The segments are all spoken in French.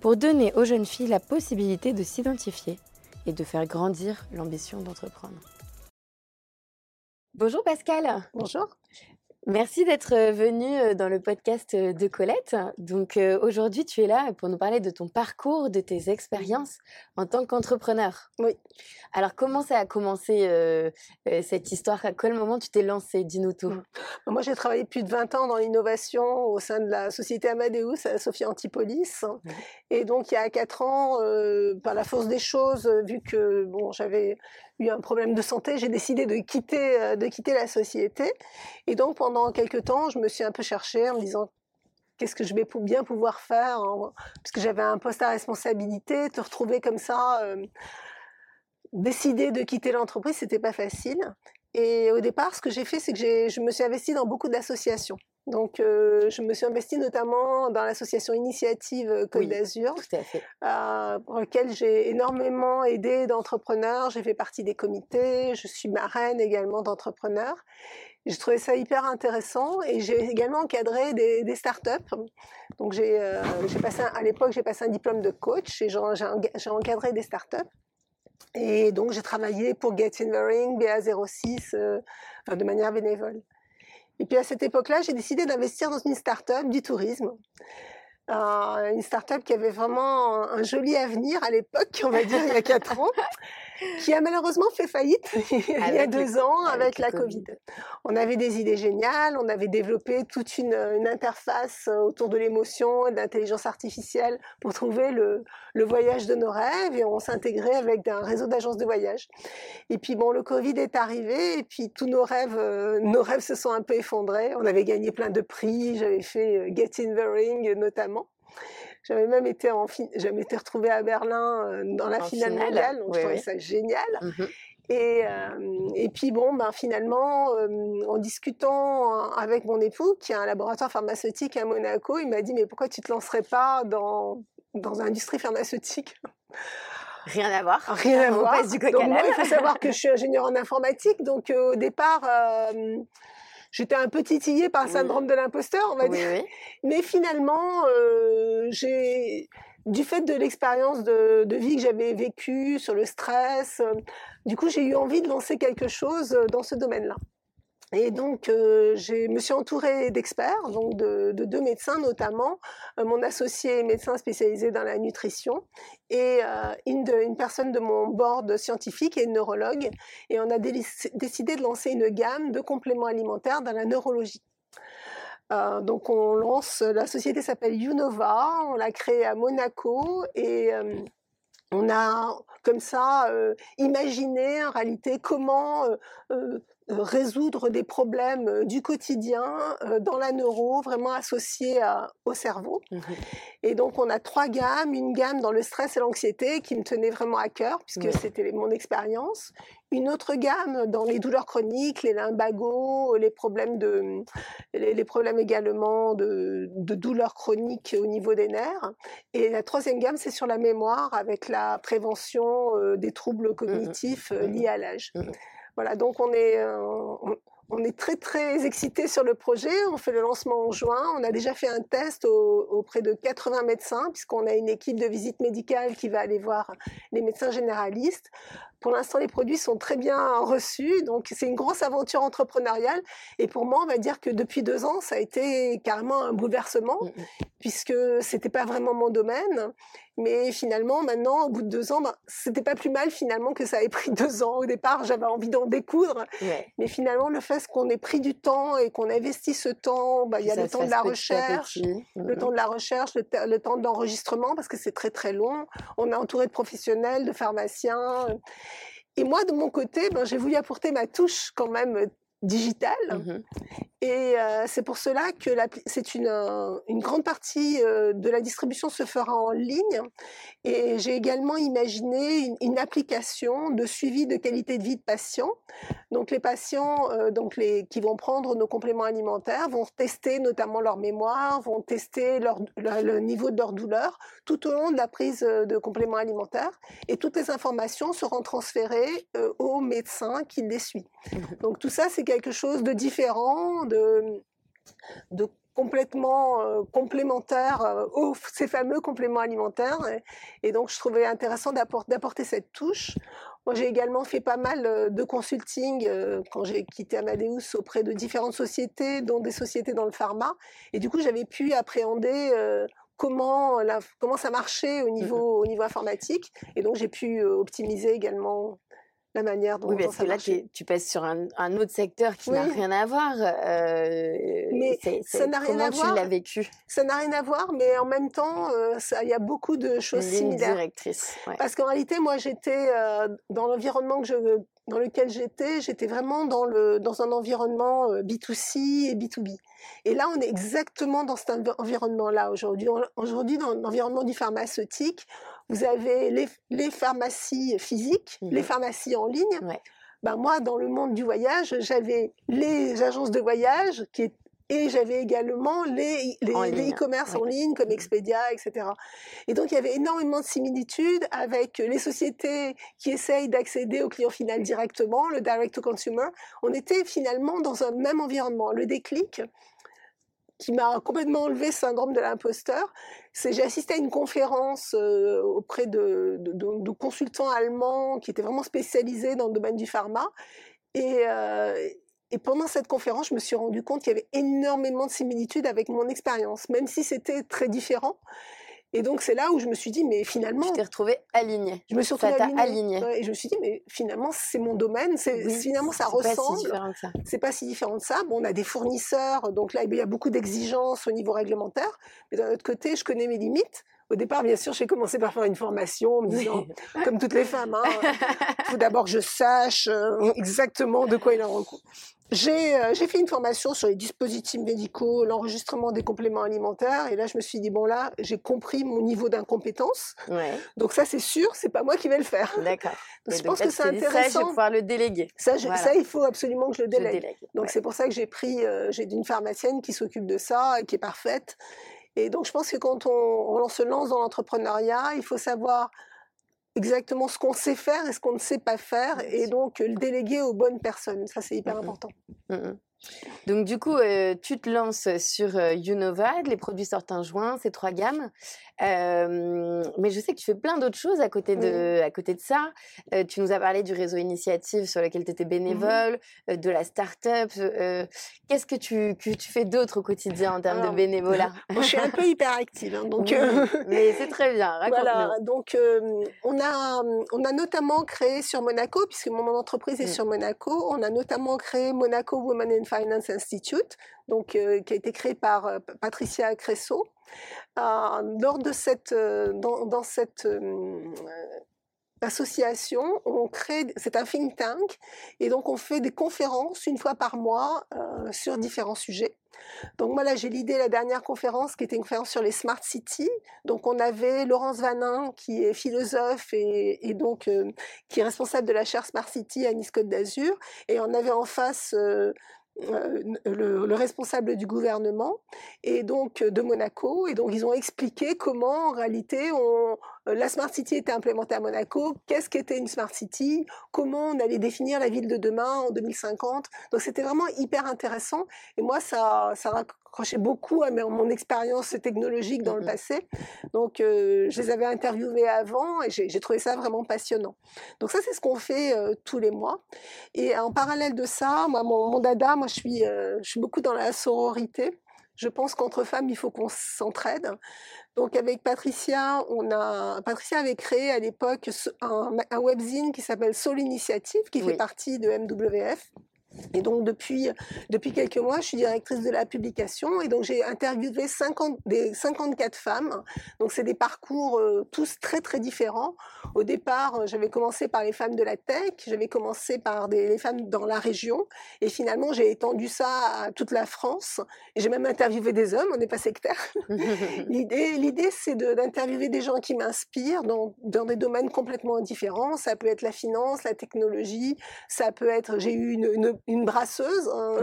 pour donner aux jeunes filles la possibilité de s'identifier et de faire grandir l'ambition d'entreprendre. Bonjour Pascal. Bonjour. Merci d'être venue dans le podcast de Colette. Donc aujourd'hui, tu es là pour nous parler de ton parcours, de tes expériences en tant qu'entrepreneur. Oui. Alors comment ça a commencé euh, cette histoire? À quel moment tu t'es lancée? Dis-nous tout. Mmh. Moi, j'ai travaillé plus de 20 ans dans l'innovation au sein de la société Amadeus à Sophie Antipolis. Mmh. Et donc, il y a 4 ans, euh, par la force des choses, vu que bon, j'avais eu un problème de santé, j'ai décidé de quitter, euh, de quitter la société. Et donc, pendant quelques temps, je me suis un peu cherchée en me disant qu'est-ce que je vais bien pouvoir faire, hein, puisque j'avais un poste à responsabilité, te retrouver comme ça, euh, décider de quitter l'entreprise, c'était pas facile. Et au départ, ce que j'ai fait, c'est que je me suis investie dans beaucoup d'associations. Donc, euh, je me suis investie notamment dans l'association Initiative Côte d'Azur, euh, pour laquelle j'ai énormément aidé d'entrepreneurs. J'ai fait partie des comités, je suis marraine également d'entrepreneurs. J'ai trouvé ça hyper intéressant et j'ai également encadré des, des startups. Donc, j'ai euh, passé à l'époque, j'ai passé un diplôme de coach et j'ai encadré des startups. Et donc, j'ai travaillé pour Get in the Ring, BA06, euh, de manière bénévole. Et puis à cette époque-là, j'ai décidé d'investir dans une start-up du tourisme. Euh, une start-up qui avait vraiment un, joli avenir à l'époque, on va dire il y a quatre ans, qui a malheureusement fait faillite il y a deux ans avec, la COVID. On avait des idées géniales, on avait développé toute une, interface autour de l'émotion et de l'intelligence artificielle pour trouver le, voyage de nos rêves et on s'intégrait avec un réseau d'agences de voyage. Et puis bon, le Covid est arrivé et puis tous nos rêves, euh, nos rêves se sont un peu effondrés. On avait gagné plein de prix, j'avais fait euh, Get in the Ring notamment. J'avais même été en j'avais été retrouvée à Berlin euh, dans la finale, mondiale, donc je trouvais ça génial. Mmh et, euh, et puis bon, ben finalement, euh, en discutant avec mon époux, qui a un laboratoire pharmaceutique à Monaco, il m'a dit mais pourquoi tu te lancerais pas dans dans l'industrie pharmaceutique? Rien à voir. Rien à voir. Du donc moi, il faut savoir que je suis ingénieur en informatique, donc au départ, j'étais un peu titillée par le syndrome de l'imposteur, on va dire. Mais finalement, euh, j'ai du fait de l'expérience de, de, vie que j'avais vécue sur le stress, euh, du coup, j'ai eu envie de lancer quelque chose euh, dans ce domaine-là. Et donc, euh, je me suis entourée d'experts, donc de, de, deux médecins notamment, euh, mon associé médecin spécialisé dans la nutrition et euh, une, de, une, personne de mon board scientifique et neurologue. Et on a décidé de lancer une gamme de compléments alimentaires dans la neurologie. Euh, donc on lance, la société s'appelle Unova, on l'a créée à Monaco et euh, on a comme ça euh, imaginé en réalité comment euh, résoudre des problèmes du quotidien dans la neuro, vraiment associés au cerveau. Mmh et donc, on a trois gammes. Une gamme dans le stress et l'anxiété qui me tenait vraiment à cœur, puisque c'était mon expérience. Une autre gamme dans les douleurs chroniques, les lumbagos, les problèmes, de, les, problèmes également de, de douleurs chroniques au niveau des nerfs. Et la troisième gamme, c'est sur la mémoire avec la prévention des troubles mmh cognitifs mmh liés à l'âge. Voilà, donc on est, euh, on, est très très excité sur le projet. On fait le lancement en juin. On a déjà fait un test auprès de 80 médecins, puisqu'on a une équipe de visite médicale qui va aller voir les médecins généralistes. Pour l'instant, les produits sont très bien reçus, donc c'est une grosse aventure entrepreneuriale. Et pour moi, on va dire que depuis deux ans, ça a été carrément un bouleversement, mmh, puisque c'était pas vraiment mon domaine. Mais finalement, maintenant, au bout de deux ans, ben, c'était pas plus mal finalement que ça ait pris deux ans. Au départ, j'avais envie d'en découdre, mais finalement, le fait qu'on ait pris du temps et qu'on investisse ce temps, ben, il y a le temps de la recherche, le temps de la recherche, le, temps d'enregistrement parce que c'est très très long. On est entouré de professionnels, de pharmaciens. Et moi, de mon côté, ben, j'ai voulu apporter ma touche quand même digital. Mmh et c'est pour cela que c'est une, une grande partie de la distribution se fera en ligne. Et j'ai également imaginé une, application de suivi de qualité de vie de patients. Donc les patients donc les, qui vont prendre nos compléments alimentaires vont tester notamment leur mémoire, vont tester leur, le niveau de leur douleur tout au long de la prise de compléments alimentaires. Et toutes les informations seront transférées au médecin qui les suit. Mmh donc tout ça, c'est quelque chose de différent, de, de complètement euh, complémentaire euh, aux ces fameux compléments alimentaires. Et, donc, je trouvais intéressant d'apporter cette touche. Moi, j'ai également fait pas mal euh, de consulting quand j'ai quitté Amadeus auprès de différentes sociétés, dont des sociétés dans le pharma. Et du coup, j'avais pu appréhender comment, la, comment ça marchait au mmh niveau, au niveau informatique. Et donc, j'ai pu optimiser également la manière dont, oui, parce que là, tu passes sur un, autre secteur qui n'a rien à voir. Euh, mais ça n'a rien à voir. tu l'as vécu? Ça n'a rien à voir, mais en même temps, euh, il y a beaucoup de choses similaires. directrice. Parce qu'en réalité, moi, j'étais euh, dans l'environnement que je dans lequel j'étais, j'étais vraiment dans, le, dans un environnement B2C et B2B. Et là, on est exactement dans cet environnement-là aujourd'hui. Aujourd'hui, dans l'environnement du pharmaceutique, vous avez les, les pharmacies physiques, les mmh pharmacies en ligne. Ben moi, dans le monde du voyage, j'avais les agences de voyage qui et j'avais également les e-commerce en, ligne comme mmh Expedia, etc. Et donc il y avait énormément de similitudes avec les sociétés qui essayent d'accéder au client final directement, le direct to consumer. On était finalement dans un même environnement. Le déclic, qui m'a complètement enlevé le syndrome de l'imposteur, c'est j'ai assisté à une conférence euh, auprès de, de, consultants allemands qui étaient vraiment spécialisés dans le domaine du pharma. Et, euh, et pendant cette conférence, je me suis rendu compte qu'il y avait énormément de similitudes avec mon expérience, même si c'était très différent. Et donc c'est là où je me suis dit, mais finalement, je t'ai retrouvée alignée. Je me suis retrouvée alignée. et je me suis dit, mais finalement c'est mon domaine, c'est finalement ça ressemble. C'est pas si différent de ça. Bon, on a des fournisseurs, donc là il y a beaucoup d'exigences au niveau réglementaire, mais d'un autre côté, je connais mes limites. Au départ, bien sûr, j'ai commencé par faire une formation en me disant, comme toutes les femmes, il hein, faut d'abord que je sache euh, exactement de quoi il en recourt. Euh, j'ai fait une formation sur les dispositifs médicaux, l'enregistrement des compléments alimentaires, et là je me suis dit bon là j'ai compris mon niveau d'incompétence. Donc ça c'est sûr, c'est pas moi qui vais le faire. D'accord. je pense que c'est intéressant. Ça, je vais pouvoir le déléguer. Ça, ça, il faut absolument que je le délègue. Donc c'est pour ça que j'ai pris, euh, j'ai une pharmacienne qui s'occupe de ça, qui est parfaite. Et donc je pense que quand on, on se lance dans l'entrepreneuriat, il faut savoir exactement ce qu'on sait faire et ce qu'on ne sait pas faire, et donc le déléguer aux bonnes personnes. Ça, c'est hyper important. Donc du coup, euh, tu te lances sur euh, Unovad, les produits sortent en juin, c'est trois gammes. Euh, mais je sais que tu fais plein d'autres choses à côté de, à côté de ça. tu nous as parlé du réseau initiative sur lequel tu étais mmh bénévole, de la start-up. Qu'est-ce que tu, que tu fais d'autre au quotidien en termes de bénévolat? Je suis un peu hyperactive, hein, donc. mais c'est très bien. Voilà, donc on a, on a notamment créé sur Monaco, puisque mon entreprise est mmh. sur Monaco, on a notamment créé Monaco Women in Finance Institute, donc, qui a été créé par Patricia Cresso. Euh, lors de cette, dans, cette association, on crée, c'est un think tank, et donc on fait des conférences une fois par mois sur différents sujets. Donc moi là j'ai l'idée la dernière conférence qui était une conférence sur les smart cities. Donc on avait Laurence Vanin qui est philosophe et, donc qui est responsable de la chaire Smart City à Nice Côte d'Azur et on avait en face le, responsable du gouvernement et donc de Monaco et donc ils ont expliqué comment en réalité on, la smart city était implémentée à Monaco, qu'est-ce qu'était une smart city, comment on allait définir la ville de demain en 2050. Donc c'était vraiment hyper intéressant et moi ça ça raccrochait beaucoup à mon expérience technologique dans le passé. Donc euh, je les avais interviewés avant et j'ai trouvé ça vraiment passionnant. Donc ça c'est ce qu'on fait euh, tous les mois et en parallèle de ça, moi mon, mon dada, moi je suis, euh, je suis beaucoup dans la sororité. Je pense qu'entre femmes, il faut qu'on s'entraide. Donc avec Patricia, on a Patricia avait créé à l'époque un, webzine qui s'appelle Soul Initiative, qui fait partie de MWF. Et donc depuis, depuis quelques mois, je suis directrice de la publication et donc j'ai interviewé 50, des 54 femmes. Donc c'est des parcours euh, tous très très différents. Au départ, euh, j'avais commencé par les femmes de la tech, j'avais commencé par des, les femmes dans la région et finalement j'ai étendu ça à toute la France. Et j'ai même interviewé des hommes, on n'est pas sectaire. l'idée, l'idée c'est d'interviewer des gens qui m'inspirent dans, dans des domaines complètement différents. Ça peut être la finance, la technologie, ça peut être, j'ai eu une, une une brasseuse hein.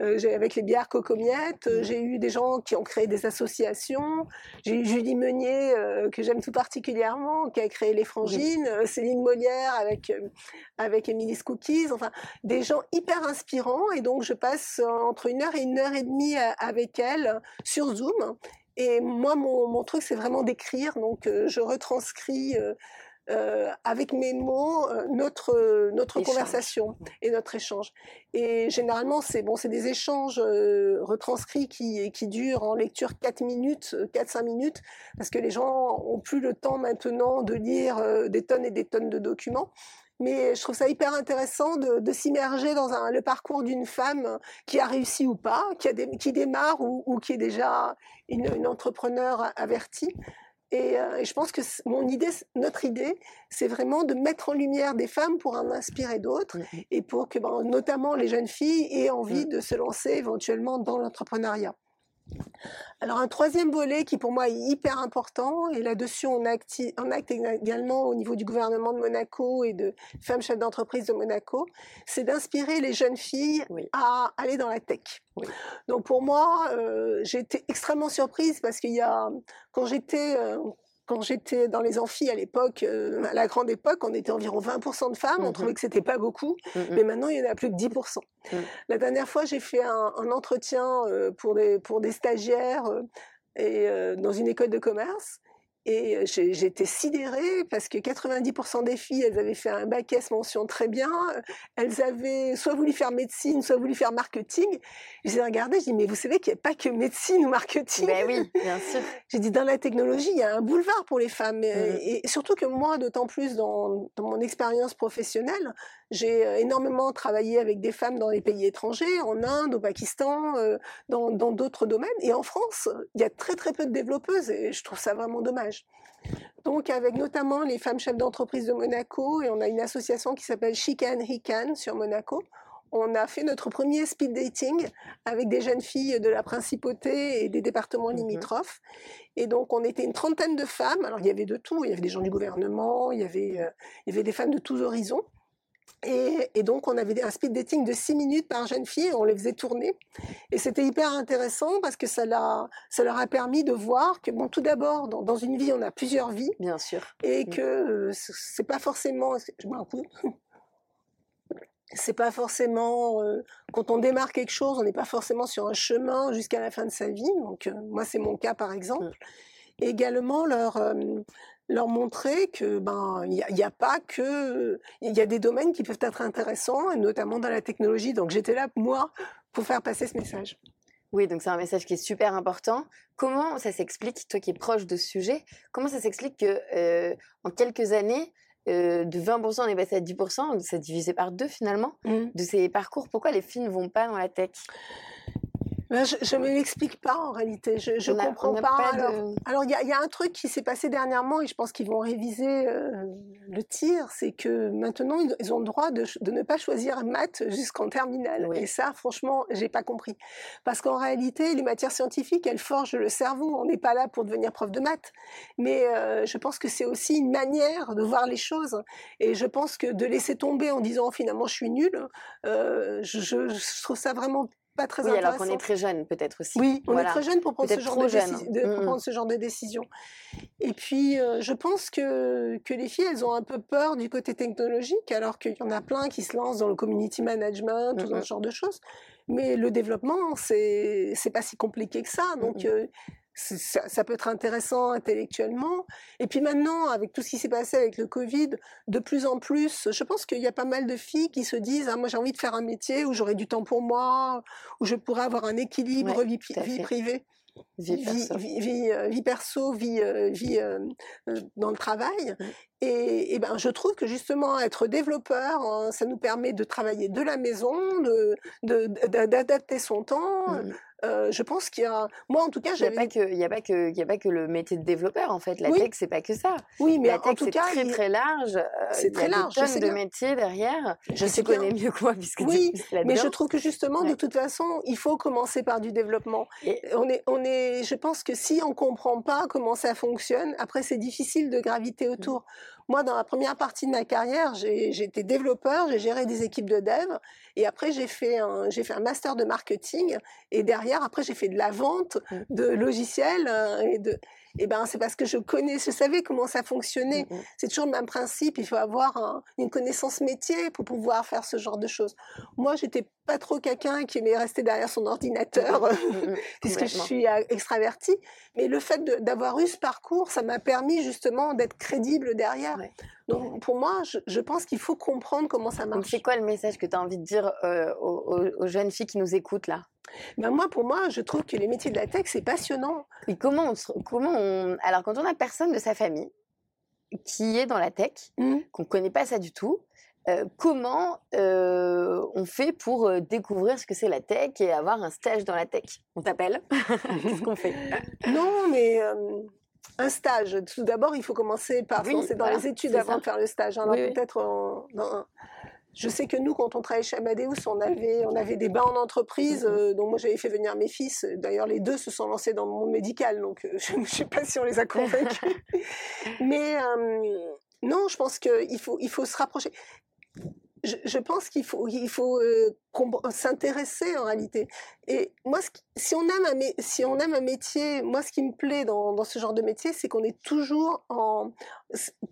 euh, avec les bières cocomiettes. Euh. J'ai eu des gens qui ont créé des associations. J'ai eu Julie Meunier, euh, que j'aime tout particulièrement, qui a créé Les Frangines. Céline Molière avec, avec Emily's Cookies. Enfin, des gens hyper inspirants. Et donc, je passe entre une heure et une heure et demie avec elles sur Zoom. Et moi, mon, mon truc, c'est vraiment d'écrire. Donc, je retranscris euh, avec mes mots euh, notre notre conversation et notre échange. Et généralement c'est bon, c'est des échanges euh, retranscrits qui qui durent en lecture 4 minutes, 4-5 minutes, parce que les gens ont plus le temps maintenant de lire des tonnes et des tonnes de documents. Mais je trouve ça hyper intéressant de, de s'immerger dans un, le parcours d'une femme qui a réussi ou pas, qui, a des, qui démarre ou, ou, qui est déjà une, une entrepreneur avertie. Euh, et, je pense que mon idée, notre idée, c'est vraiment de mettre en lumière des femmes pour en inspirer d'autres mmh et pour que, ben, notamment les jeunes filles, aient envie mmh. de se lancer éventuellement dans l'entrepreneuriat. Alors un troisième volet qui pour moi est hyper important, et là-dessus on acte, on acte également au niveau du gouvernement de Monaco et de femmes chefs d'entreprise de Monaco, c'est d'inspirer les jeunes filles à aller dans la tech. Donc pour moi, euh, j'ai été extrêmement surprise parce qu'il y a, quand j'étais euh, quand j'étais dans les amphis à l'époque, euh, à la grande époque, on était environ 20% de femmes. On mmh trouvait que c'était pas beaucoup, mmh mais maintenant il y en a plus que 10%. Mmh. La dernière fois, j'ai fait un, un entretien euh, pour des pour des stagiaires euh, et dans une école de commerce. Et j'étais sidérée parce que 90% des filles, elles avaient fait un bac S mention très bien. Elles avaient soit voulu faire médecine, soit voulu faire marketing. J'ai regardé, je dis mais vous savez qu'il n'y a pas que médecine ou marketing. Ben oui, bien sûr. J'ai dit dans la technologie, il y a un boulevard pour les femmes. Mmh. Et, surtout que moi, d'autant plus dans, dans mon expérience professionnelle, j'ai énormément travaillé avec des femmes dans les pays étrangers, en Inde, au Pakistan, dans d'autres domaines. Et en France, il y a très très peu de développeuses et je trouve ça vraiment dommage. Donc avec notamment les femmes chefs d'entreprise de Monaco et on a une association qui s'appelle Chican Hican sur Monaco. On a fait notre premier speed dating avec des jeunes filles de la principauté et des départements mmh limitrophes. Et donc, on était une trentaine de femmes. Alors, il y avait de tout. Il y avait des gens du gouvernement, il y avait, il y avait des femmes de tous horizons. Et, donc, on avait un speed dating de 6 minutes par jeune fille, on les faisait tourner. Et c'était hyper intéressant parce que ça, ça leur a permis de voir que, bon, tout d'abord, dans, une vie, on a plusieurs vies. Bien sûr. Et mmh. que euh, c'est pas forcément. Je un coup. C'est pas forcément. Euh, quand on démarre quelque chose, on n'est pas forcément sur un chemin jusqu'à la fin de sa vie. Donc, euh, moi, c'est mon cas, par exemple. Mmh. également, leur leur montrer que ben il n'y a, pas que il y a des domaines qui peuvent être intéressants et notamment dans la technologie. Donc j'étais là moi pour faire passer ce message. Oui, donc c'est un message qui est super important. Comment ça s'explique, toi qui es proche de ce sujet, comment ça s'explique que euh, en quelques années, euh, de 20% on est passé à 10%, c'est divisé par deux finalement, mmh. de ces parcours. Pourquoi les filles ne vont pas dans la tech? Ben, je ne me l'explique pas en réalité. Je ne comprends pas. Alors, il y, a, y, a, un truc qui s'est passé dernièrement et je pense qu'ils vont réviser euh, le tir, c'est que maintenant ils ont le droit de, de ne pas choisir maths jusqu'en terminale. Et ça, franchement, j'ai pas compris. Parce qu'en réalité, les matières scientifiques, elles forgent le cerveau. On n'est pas là pour devenir prof de maths. Mais euh, je pense que c'est aussi une manière de voir les choses. Et je pense que de laisser tomber en disant finalement je suis nulle, euh, je, je trouve ça vraiment pas très oui, alors qu'on est très jeune peut-être aussi. Oui, on est très jeune pour prendre, ce genre de, mmh. prendre, ce genre de, décision. Et puis, euh, je pense que, que les filles, elles ont un peu peur du côté technologique, alors qu'il y en a plein qui se lancent dans le community management, tout mmh, ce genre de choses. Mais le développement, c'est pas si compliqué que ça. Donc, euh, ça, peut être intéressant intellectuellement. Et puis maintenant, avec tout ce qui s'est passé avec le Covid, de plus en plus, je pense qu'il y a pas mal de filles qui se disent ah, moi j'ai envie de faire un métier où j'aurai du temps pour moi, où je pourrais avoir un équilibre vie, vie privée. vie perso, vie, vie, perso, vie, vie dans le travail. Mmh. Et, et, ben, je trouve que justement être développeur, hein, ça nous permet de travailler de la maison, d'adapter de, son temps. Mmh je pense qu'il y a, moi en tout cas, il n'y a pas que, il y a pas que, il y a pas que le métier de développeur en fait. La tech, c'est pas que ça. Oui, mais la tech, en tout cas, c'est très très large. c'est très large. Il y a des tonnes de métiers derrière. Je sais connais mieux que moi puisque oui, mais je trouve que justement, de toute façon, il faut commencer par du développement. Et... On est, on est, je pense que si on comprend pas comment ça fonctionne, après c'est difficile de graviter mmh. Moi, dans la première partie de ma carrière, j'ai été développeur, j'ai géré des équipes de dev, et après j'ai fait un, j'ai fait un master de marketing, et derrière, après j'ai fait de la vente mmh. de logiciels euh, et de, ben c'est parce que je connais, je savais comment ça fonctionnait. Mmh c'est toujours le même principe. Il faut avoir une connaissance métier pour pouvoir faire ce genre de choses. Moi, j'étais pas trop quelqu'un qui aimait rester derrière son ordinateur mmh puisque je suis euh, extravertie. Mais le fait d'avoir eu ce parcours, ça m'a permis justement d'être crédible derrière. Donc pour moi, je, pense qu'il faut comprendre comment ça marche. C'est quoi le message que tu as envie de dire euh, aux, jeunes filles qui nous écoutent là? Ben moi, pour moi, je trouve que les métiers de la tech, c'est passionnant. Et comment on, comment on... Alors, quand on a personne de sa famille qui est dans la tech, mmh. qu'on ne connaît pas ça du tout, euh, comment euh, on fait pour euh, découvrir ce que c'est la tech et avoir un stage dans la tech? On t'appelle Qu'est-ce qu'on fait? Non, mais un stage. Tout d'abord, il faut commencer par oui, c'est dans les études avant de faire le stage. Hein. peut-être je sais que nous, quand on travaillait chez Amadeus, on avait, on avait des bains en entreprise. Euh, donc moi, j'avais fait venir mes fils. D'ailleurs, les deux se sont lancés dans le monde médical. Donc je ne sais pas si on les a convaincus. Mais euh, non, je pense qu'il faut, il faut se rapprocher je, pense qu'il faut, il faut euh, s'intéresser en réalité. Et moi, si on aime un, si on aime un métier, moi, ce qui me plaît dans, dans ce genre de métier, c'est qu'on est toujours en,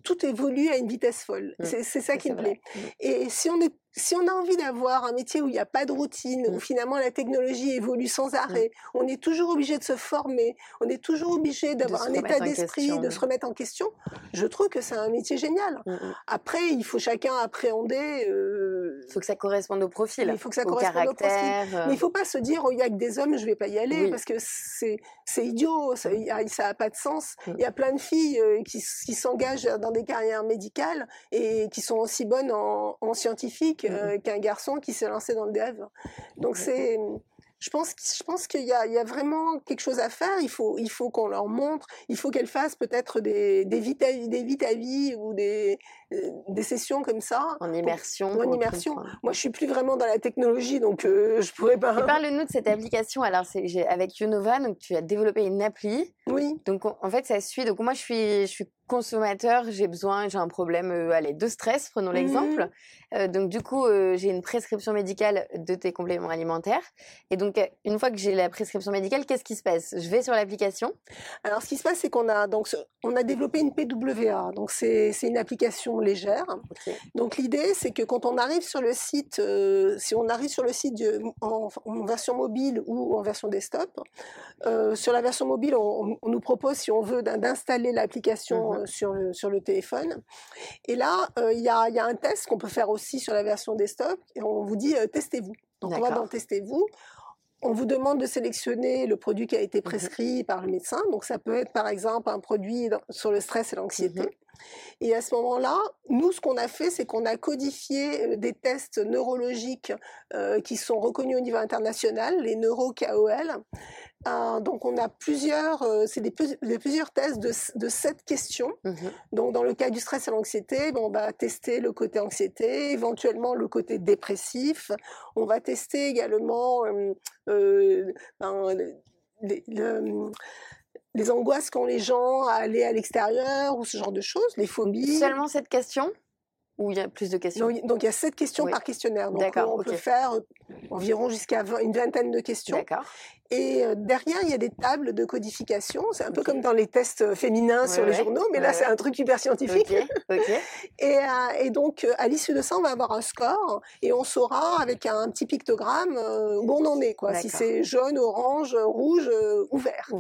tout évolue à une vitesse folle. Mmh. c'est ça qui me plaît. Mmh. Et si on est si on a envie d'avoir un métier où il n'y a pas de routine, où mmh. finalement la technologie évolue sans arrêt, on est toujours obligé de se former, on est toujours obligé d'avoir un état d'esprit, de se remettre en question, je trouve que c'est un métier génial. Après, il faut chacun appréhender. Euh, il faut que ça corresponde au profil. Il faut que ça corresponde au profil. Mais il ne faut pas se dire, oh, il n'y a que des hommes, je ne vais pas y aller, parce que c'est idiot, ça n'a pas de sens. Il y a plein de filles euh, qui, qui s'engagent dans des carrières médicales et qui sont aussi bonnes en, en scientifique Mmh euh, qu'un garçon qui s'est lancé dans le dev. Donc c'est je pense, je pense qu'il y, y, a vraiment quelque chose à faire. Il faut, il faut qu'on leur montre. Il faut qu'elles fassent peut-être des, des, vita, des vie ou des, euh, des sessions comme ça. En immersion. en immersion. Moi, je suis plus vraiment dans la technologie, donc euh, je pourrais pas. Parle-nous de cette application. Alors, c'est avec Unova, donc tu as développé une appli. Oui. Donc, en fait, ça suit. Donc, moi, je suis, je suis consommateur, j'ai besoin, j'ai un problème, euh, allez, de stress, prenons mmh l'exemple. Euh, donc du coup, euh, j'ai une prescription médicale de tes compléments alimentaires. Et donc, une fois que j'ai la prescription médicale, qu'est-ce qui se passe? Je vais sur l'application? Alors, ce qui se passe, c'est qu'on a donc on a développé une PWA. Donc c'est une application légère. Donc l'idée, c'est que quand on arrive sur le site, si on arrive sur le site en, version mobile ou en version desktop, sur la version mobile, on, on nous propose, si on veut, d'installer l'application Mmh. sur, le, sur le téléphone. Et là, il y, a, y, a, un test qu'on peut faire aussi sur la version desktop et on vous dit testez-vous. Donc on va dans testez-vous. On vous demande de sélectionner le produit qui a été mmh prescrit par le médecin. Donc ça peut être par exemple un produit sur le stress et l'anxiété. Mmh et à ce moment-là, nous, ce qu'on a fait, c'est qu'on a codifié des tests neurologiques qui sont reconnus au niveau international, les neuro-KOL. Donc, on a plusieurs, c'est des, plusieurs tests de, de sept questions. Mmh donc, dans le cas du stress et l'anxiété, ben, on va tester le côté anxiété, éventuellement le côté dépressif. On va tester également euh, ben, le, les angoisses qu'ont les gens à aller à l'extérieur ou ce genre de choses, les phobies. Seulement cette question ou il y a plus de questions? Donc il y a sept questions par questionnaire. Donc on peut faire environ jusqu'à une vingtaine de questions. Et derrière, il y a des tables de codification. C'est un peu comme dans les tests féminins sur les journaux, mais là, c'est un truc hyper scientifique. et, et, donc, à l'issue de ça, on va avoir un score et on saura avec un petit pictogramme où on en est, quoi. Si c'est jaune, orange, rouge ou vert.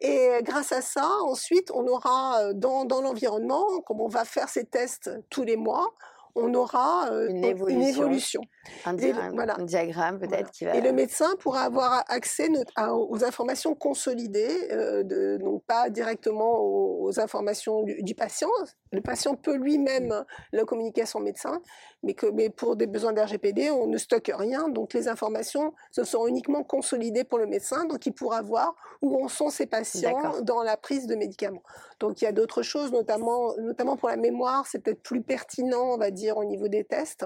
Et grâce à ça, ensuite, on aura dans, dans l'environnement, comme on va faire ces tests tous les mois, on aura une évolution. Un, diagramme peut-être qui va... Et le médecin pourra avoir accès aux informations consolidées, de, donc pas directement aux, informations du, patient. Le patient peut lui-même le communiquer à son médecin, mais, que, mais pour des besoins d'RGPD, on ne stocke rien. Donc les informations se sont uniquement consolidées pour le médecin, donc il pourra voir où en sont ses patients dans la prise de médicaments. Donc il y a d'autres choses, notamment, notamment pour la mémoire, c'est peut-être plus pertinent, on va dire, au niveau des tests.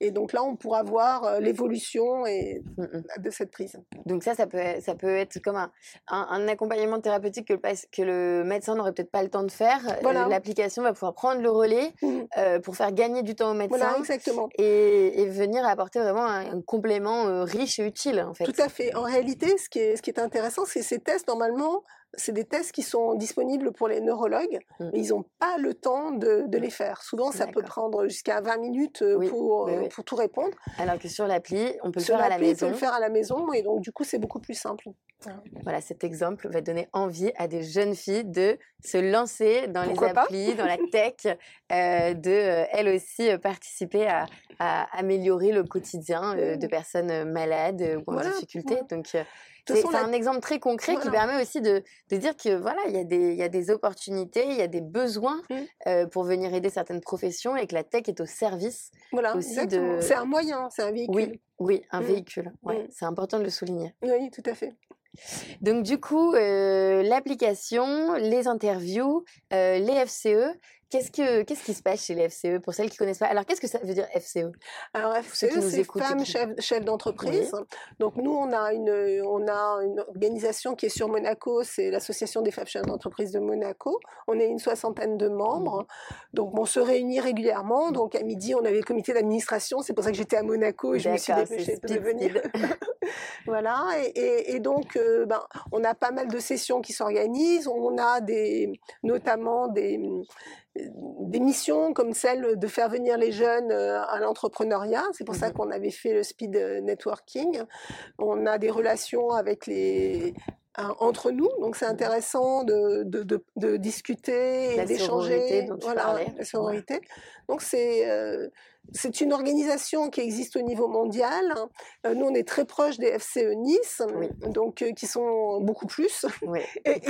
Et donc là, on pourra voir euh, l'évolution et mmh, mmh. de cette prise. Donc ça, ça peut, ça peut être comme un, un, accompagnement thérapeutique que le, que le médecin n'aurait peut-être pas le temps de faire. Euh, l'application va pouvoir prendre le relais mmh. euh, pour faire gagner du temps au médecin. Voilà, exactement. Et, et venir apporter vraiment un, complément riche et utile, en fait. Tout à fait. En réalité, ce qui est, ce qui est intéressant, c'est ces tests, normalement, c'est des tests qui sont disponibles pour les neurologues, mmh. mais ils n'ont pas le temps de, les faire. Souvent, ça peut prendre jusqu'à 20 minutes euh, pour, euh, pour tout répondre. Alors que sur l'appli, on peut le faire à la maison. On peut le faire à la maison, et donc du coup, c'est beaucoup plus simple. Voilà, cet exemple va donner envie à des jeunes filles de se lancer dans les applis, dans la tech, euh, de elles aussi participer à, améliorer le quotidien de personnes malades ou en difficulté. Donc, c'est un exemple très concret qui permet aussi de, de, dire que voilà, il y, a des, y a des opportunités, il y a des besoins mmh. euh, pour venir aider certaines professions et que la tech est au service voilà, aussi de. C'est un moyen, c'est un véhicule. Oui, oui un mmh. véhicule. Ouais, mmh. C'est important de le souligner. Oui, tout à fait. Donc du coup, euh, l'application, les interviews, euh, les FCE, Qu'est-ce, que, qu'est-ce qui se passe chez les FCE pour celles qui ne connaissent pas? Alors, qu'est-ce que ça veut dire FCE Alors, FCE, c'est Femmes Chefs d'entreprise. Donc, nous, on a, une, on a une organisation qui est sur Monaco, c'est l'Association des femmes chefs d'entreprise de Monaco. On est une soixantaine de membres. Mmh. Donc, on se réunit régulièrement. Donc, à midi, on avait le comité d'administration. C'est pour ça que j'étais à Monaco et je me suis dépêchée de venir. voilà. Et, et, donc, euh, ben, on a pas mal de sessions qui s'organisent. On a des, notamment des des missions comme celle de faire venir les jeunes euh, à l'entrepreneuriat. C'est pour ça mmh qu'on avait fait le speed networking. On a des relations avec les entre nous, donc c'est mmh intéressant de, de, de, discuter et d'échanger. Voilà, la sororité. Donc c'est euh, c'est une organisation qui existe au niveau mondial. Euh, nous, on est très proche des FCE Nice, donc euh, qui sont beaucoup plus et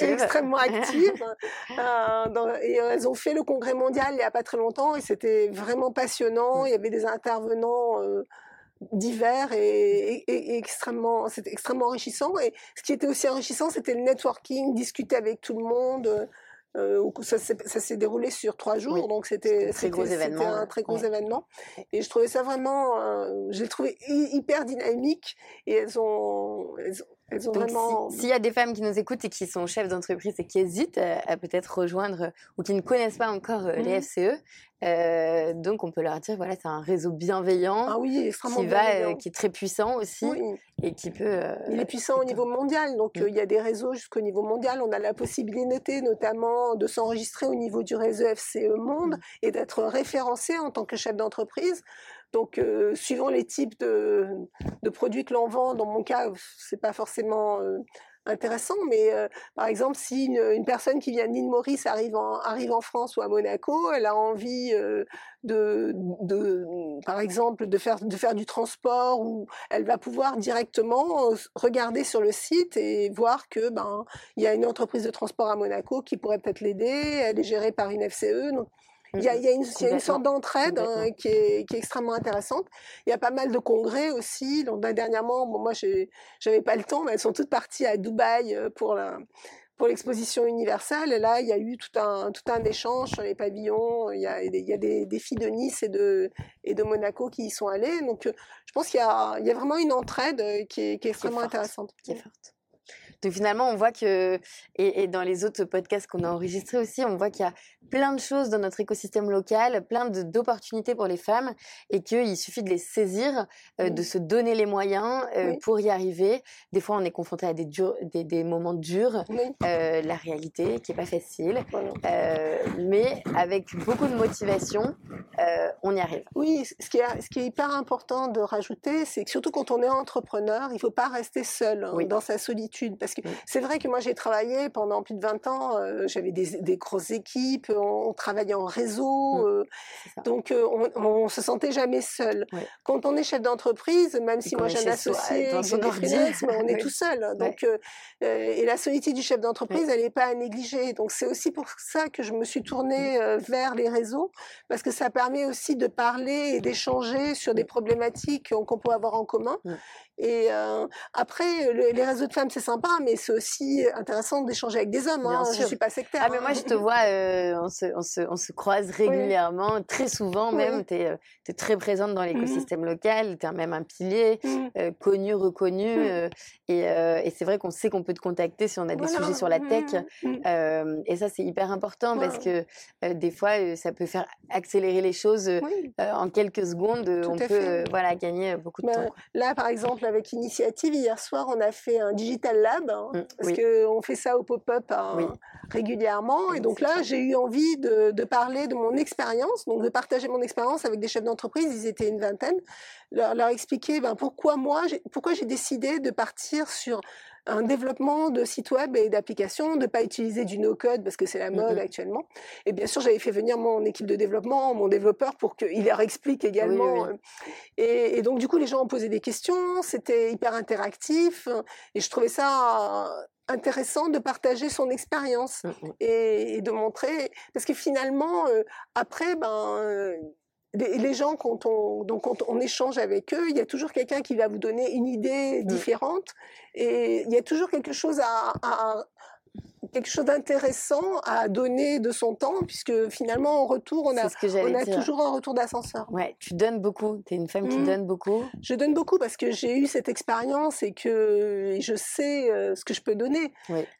extrêmement actives. Euh, et elles ont fait le congrès mondial il n'y a pas très longtemps et c'était vraiment passionnant. Il y avait des intervenants divers et, extrêmement, c'était extrêmement enrichissant. Et ce qui était aussi enrichissant, c'était le networking, discuter avec tout le monde. Euh, ça s'est déroulé sur trois jours, donc c'était un très gros événement. Et je trouvais ça vraiment, euh, j'ai trouvé hyper dynamique. Et elles ont, elles ont, vraiment. S'il y a des femmes qui nous écoutent et qui sont chefs d'entreprise et qui hésitent à, peut-être rejoindre ou qui ne connaissent pas encore euh, les mmh FCE, euh, donc on peut leur dire voilà c'est un réseau bienveillant ah oui, qui va qui est très puissant aussi et qui peut il est puissant au niveau mondial donc mmh. il y a des réseaux jusqu'au niveau mondial on a la possibilité notamment de s'enregistrer au niveau du réseau FCE Monde mmh. et d'être référencé en tant que chef d'entreprise donc, suivant les types de, produits que l'on vend, dans mon cas, c'est pas forcément intéressant, mais par exemple, si une, personne qui vient de l'île Maurice arrive en, arrive en France ou à Monaco, elle a envie de, de, par exemple, de faire, de faire du transport, ou elle va pouvoir directement regarder sur le site et voir que ben il y a une entreprise de transport à Monaco qui pourrait peut-être l'aider. Elle est gérée par une FCE, il y, a, une, sorte d'entraide hein, qui, est, extrêmement intéressante. Il y a pas mal de congrès aussi. Donc, bah, dernièrement, bon, moi, j'avais pas le temps, mais elles sont toutes parties à Dubaï euh, pour la, pour l'exposition universelle. Et là, il y a eu tout un, tout un échange sur les pavillons. Il y a, il y a des, des, filles de Nice et de, et de Monaco qui y sont allées. Donc, euh, je pense qu'il y a, il y a vraiment une entraide euh, qui est, qui est extrêmement intéressante. Qui est forte. Donc finalement, on voit que, et, dans les autres podcasts qu'on a enregistrés aussi, on voit qu'il y a plein de choses dans notre écosystème local, plein d'opportunités pour les femmes, et qu'il suffit de les saisir, euh, de se donner les moyens euh, pour y arriver. Des fois, on est confronté à des, des, moments durs, euh, la réalité qui est pas facile, mais avec beaucoup de motivation, on y arrive. Oui, ce qui, est, ce qui est hyper important de rajouter, c'est que surtout quand on est entrepreneur, il ne faut pas rester seul hein, dans sa solitude. Parce que c'est vrai que moi, j'ai travaillé pendant plus de 20 ans, j'avais des, grosses équipes, on, travaillait en réseau, mmh. donc on, ne se sentait jamais seul. Quand on est chef d'entreprise, même si moi j'ai un associé, on est tout seul. Hein, donc, et la solitude du chef d'entreprise, elle n'est pas à négliger. Donc c'est aussi pour ça que je me suis tournée mmh. vers les réseaux, parce que ça permet aussi de parler et d'échanger sur des problématiques qu'on peut avoir en commun. Et euh, après, les réseaux de femmes, c'est sympa, mais c'est aussi intéressant d'échanger avec des hommes. Hein. Je ne suis pas sectaire. Ah, mais moi, je te vois, euh, on, se, on, se, on, se, croise régulièrement, très souvent même. Tu es, es, très présente dans mmh l'écosystème local, tu es même un pilier, mmh. euh, connu, reconnu. Mmh. et, et c'est vrai qu'on sait qu'on peut te contacter si on a des sujets sur la tech. et ça, c'est hyper important parce que des fois, ça peut faire accélérer les choses en quelques secondes. on peut voilà, gagner beaucoup de bah, temps. Là, par exemple, avec Initiative, hier soir, on a fait un Digital Lab, hein, mmh, parce qu'on fait ça au pop-up hein, régulièrement. Et donc là, j'ai eu envie de, parler de mon expérience, donc de partager mon expérience avec des chefs d'entreprise, ils étaient une vingtaine, leur, leur expliquer ben, pourquoi moi, pourquoi j'ai décidé de partir sur un développement de sites web et d'applications, de ne pas utiliser du no-code parce que c'est la mode actuellement. Et bien sûr, j'avais fait venir mon équipe de développement, mon développeur, pour qu'il leur explique également. Euh, et, donc, du coup, les gens ont posé des questions, c'était hyper interactif, et je trouvais ça intéressant de partager son expérience et, de montrer parce que finalement euh, après ben euh, les, gens, quand on, donc quand on échange avec eux, il y a toujours quelqu'un qui va vous donner une idée différente et il y a toujours quelque chose à, à, quelque chose d'intéressant à donner de son temps, puisque finalement, en retour, on a, on a toujours un retour d'ascenseur. Ouais, tu donnes beaucoup. Tu es une femme qui mmh. donne beaucoup. Je donne beaucoup parce que j'ai eu cette expérience et que je sais euh, ce que je peux donner.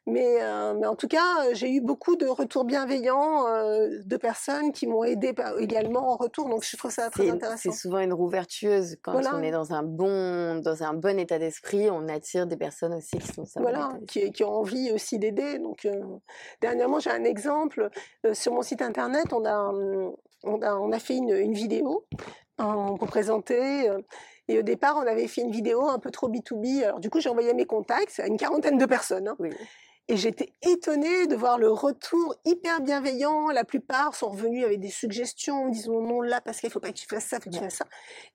Mais, euh, mais en tout cas, j'ai eu beaucoup de retours bienveillants euh, de personnes qui m'ont aidé également en retour. Donc, je trouve ça très intéressant. C'est souvent une roue vertueuse. Quand on est dans un bon, dans un bon état d'esprit, on attire des personnes aussi qui sont ça. Voilà, qui, qui, ont envie aussi d'aider. Donc, dernièrement, j'ai un exemple. Euh, sur mon site internet, on a, hum, on a, fait une, vidéo pour présenter. Euh, et au départ, on avait fait une vidéo un peu trop B2B. Alors, du coup, j'ai envoyé mes contacts à une quarantaine de personnes. Hein. Et j'étais étonnée de voir le retour hyper bienveillant. La plupart sont revenus avec des suggestions, en disant non là parce qu'il faut pas que tu fasses ça, faut que tu fasses ça.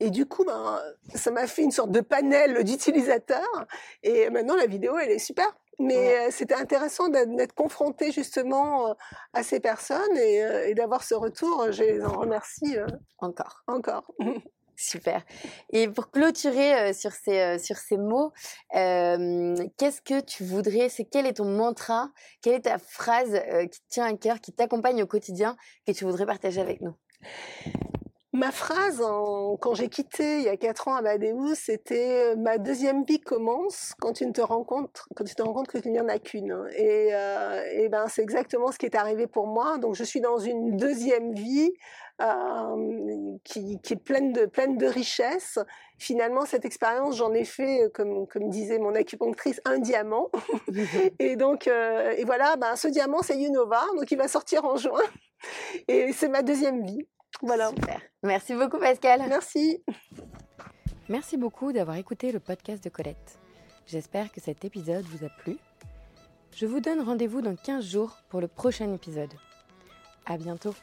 Et du coup, ben, ça m'a fait une sorte de panel d'utilisateurs. Et maintenant, la vidéo, elle est super. Mais c'était intéressant d'être confronté justement à ces personnes et, d'avoir ce retour. Je les en remercie encore. Encore. Super. Et pour clôturer sur ces sur ces mots, qu'est-ce que tu voudrais C'est quel est ton mantra Quelle est ta phrase qui tient à cœur, qui t'accompagne au quotidien, que tu voudrais partager avec nous? Ma phrase, quand j'ai quitté il y a quatre ans Amadeus, c'était euh, ma deuxième vie commence quand tu ne te rends compte, quand tu te rends compte qu'il n'y en a qu'une. Et, euh, et ben c'est exactement ce qui est arrivé pour moi. Donc je suis dans une deuxième vie euh, qui, qui, est pleine de pleine de richesses. Finalement, cette expérience, j'en ai fait, comme comme disait mon acupunctrice, un diamant. et donc et voilà, ben ce diamant c'est Unova, donc il va sortir en juin. Et c'est ma deuxième vie. Voilà. Super. Merci beaucoup, Pascal. Merci. Merci beaucoup d'avoir écouté le podcast de Colette. J'espère que cet épisode vous a plu. Je vous donne rendez-vous dans 15 jours pour le prochain épisode. À bientôt.